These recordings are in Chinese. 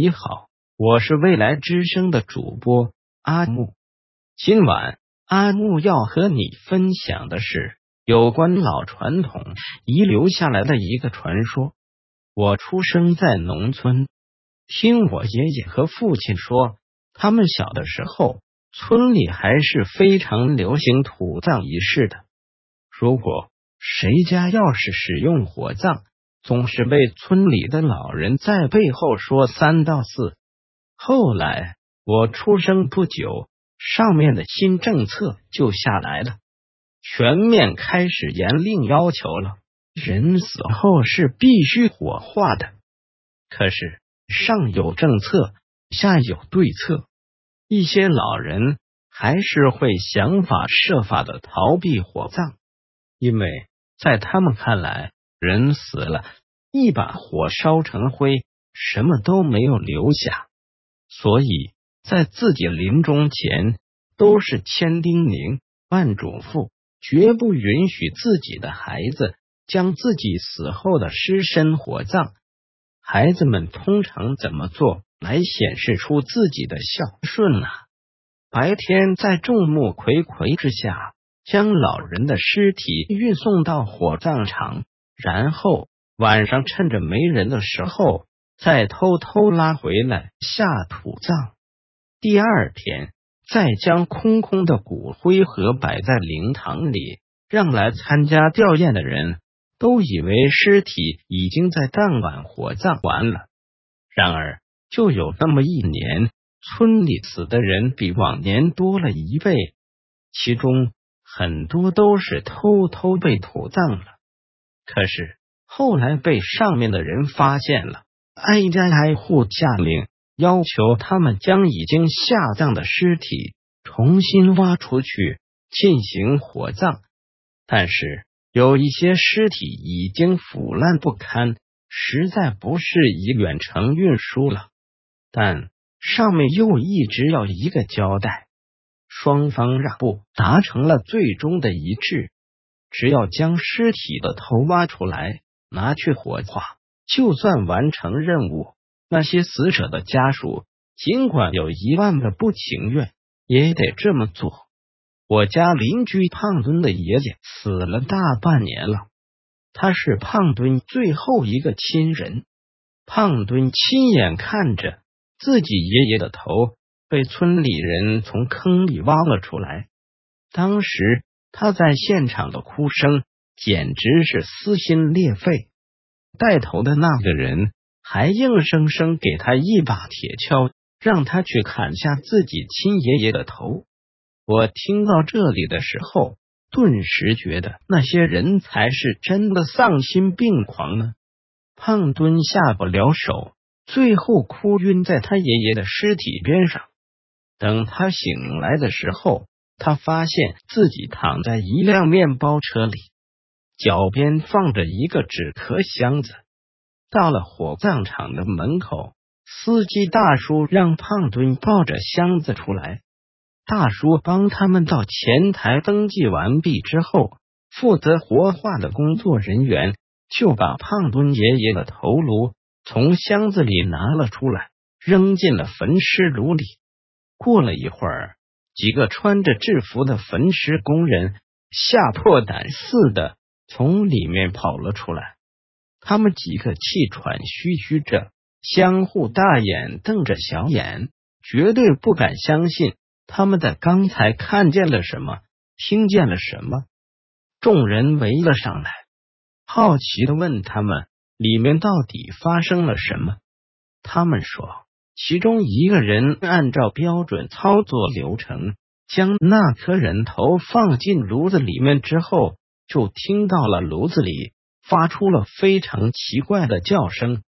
你好，我是未来之声的主播阿木。今晚阿木要和你分享的是有关老传统遗留下来的一个传说。我出生在农村，听我爷爷和父亲说，他们小的时候，村里还是非常流行土葬仪式的。如果谁家要是使用火葬，总是被村里的老人在背后说三道四。后来我出生不久，上面的新政策就下来了，全面开始严令要求了，人死后是必须火化的。可是上有政策，下有对策，一些老人还是会想法设法的逃避火葬，因为在他们看来。人死了，一把火烧成灰，什么都没有留下。所以在自己临终前，都是千叮咛万嘱咐，绝不允许自己的孩子将自己死后的尸身火葬。孩子们通常怎么做来显示出自己的孝顺呢？白天在众目睽睽之下，将老人的尸体运送到火葬场。然后晚上趁着没人的时候，再偷偷拉回来下土葬。第二天再将空空的骨灰盒摆在灵堂里，让来参加吊唁的人都以为尸体已经在当晚火葬完了。然而，就有那么一年，村里死的人比往年多了一倍，其中很多都是偷偷被土葬了。可是后来被上面的人发现了，挨家挨户下令，要求他们将已经下葬的尸体重新挖出去进行火葬。但是有一些尸体已经腐烂不堪，实在不适宜远程运输了。但上面又一直要一个交代，双方让步，达成了最终的一致。只要将尸体的头挖出来，拿去火化，就算完成任务。那些死者的家属，尽管有一万个不情愿，也得这么做。我家邻居胖墩的爷爷死了大半年了，他是胖墩最后一个亲人。胖墩亲眼看着自己爷爷的头被村里人从坑里挖了出来，当时。他在现场的哭声简直是撕心裂肺，带头的那个人还硬生生给他一把铁锹，让他去砍下自己亲爷爷的头。我听到这里的时候，顿时觉得那些人才是真的丧心病狂呢。胖墩下不了手，最后哭晕在他爷爷的尸体边上。等他醒来的时候。他发现自己躺在一辆面包车里，脚边放着一个纸壳箱子。到了火葬场的门口，司机大叔让胖墩抱着箱子出来。大叔帮他们到前台登记完毕之后，负责活化的工作人员就把胖墩爷爷的头颅从箱子里拿了出来，扔进了焚尸炉里。过了一会儿。几个穿着制服的焚尸工人吓破胆似的从里面跑了出来，他们几个气喘吁吁着，相互大眼瞪着小眼，绝对不敢相信他们在刚才看见了什么，听见了什么。众人围了上来，好奇的问他们里面到底发生了什么。他们说。其中一个人按照标准操作流程，将那颗人头放进炉子里面之后，就听到了炉子里发出了非常奇怪的叫声，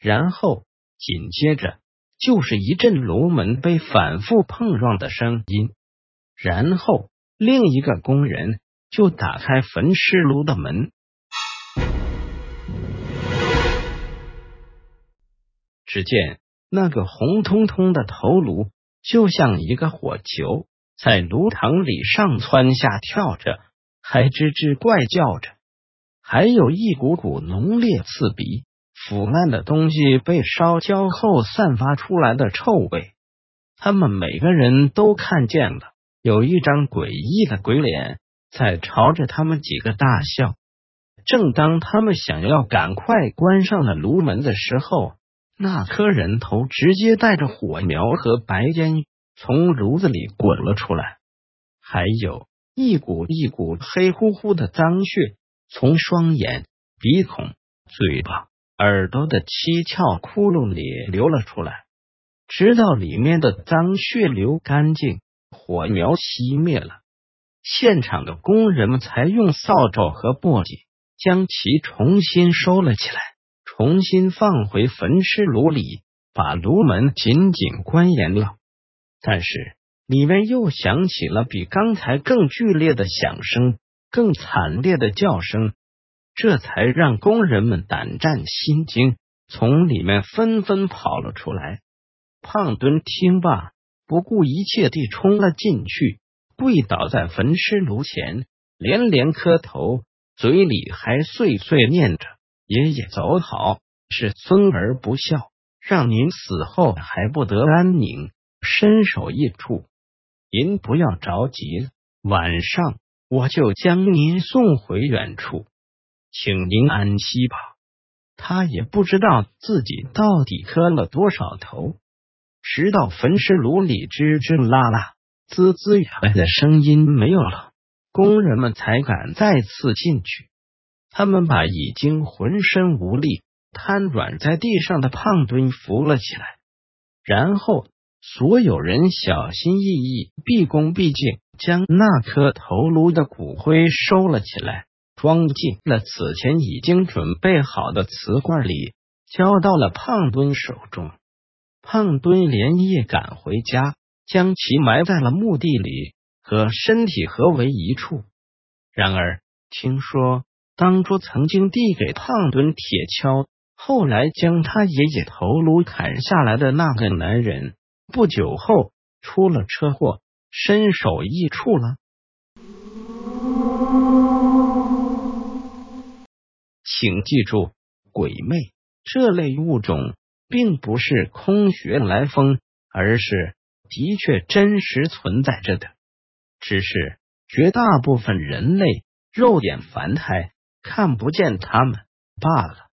然后紧接着就是一阵炉门被反复碰撞的声音，然后另一个工人就打开焚尸炉的门，只见。那个红彤彤的头颅就像一个火球，在炉膛里上蹿下跳着，还吱吱怪叫着，还有一股股浓烈刺鼻、腐烂的东西被烧焦后散发出来的臭味，他们每个人都看见了。有一张诡异的鬼脸在朝着他们几个大笑。正当他们想要赶快关上了炉门的时候，那颗人头直接带着火苗和白烟从炉子里滚了出来，还有一股一股黑乎乎的脏血从双眼、鼻孔、嘴巴、耳朵的七窍窟窿里流了出来。直到里面的脏血流干净，火苗熄灭了，现场的工人们才用扫帚和簸箕。将其重新收了起来，重新放回焚尸炉里，把炉门紧紧关严了。但是里面又响起了比刚才更剧烈的响声，更惨烈的叫声，这才让工人们胆战心惊，从里面纷纷跑了出来。胖墩听罢，不顾一切地冲了进去，跪倒在焚尸炉前，连连磕头。嘴里还碎碎念着：“爷爷走好，是孙儿不孝，让您死后还不得安宁。”伸手一触，您不要着急，晚上我就将您送回原处，请您安息吧。他也不知道自己到底磕了多少头，直到焚尸炉里吱吱啦啦、滋滋呀的声音没有了。工人们才敢再次进去。他们把已经浑身无力、瘫软在地上的胖墩扶了起来，然后所有人小心翼翼、毕恭毕敬，将那颗头颅的骨灰收了起来，装进了此前已经准备好的瓷罐里，交到了胖墩手中。胖墩连夜赶回家，将其埋在了墓地里。和身体合为一处。然而，听说当初曾经递给胖墩铁锹，后来将他爷爷头颅砍下来的那个男人，不久后出了车祸，身首异处了。请记住，鬼魅这类物种并不是空穴来风，而是的确真实存在着的。只是绝大部分人类肉眼凡胎看不见他们罢了。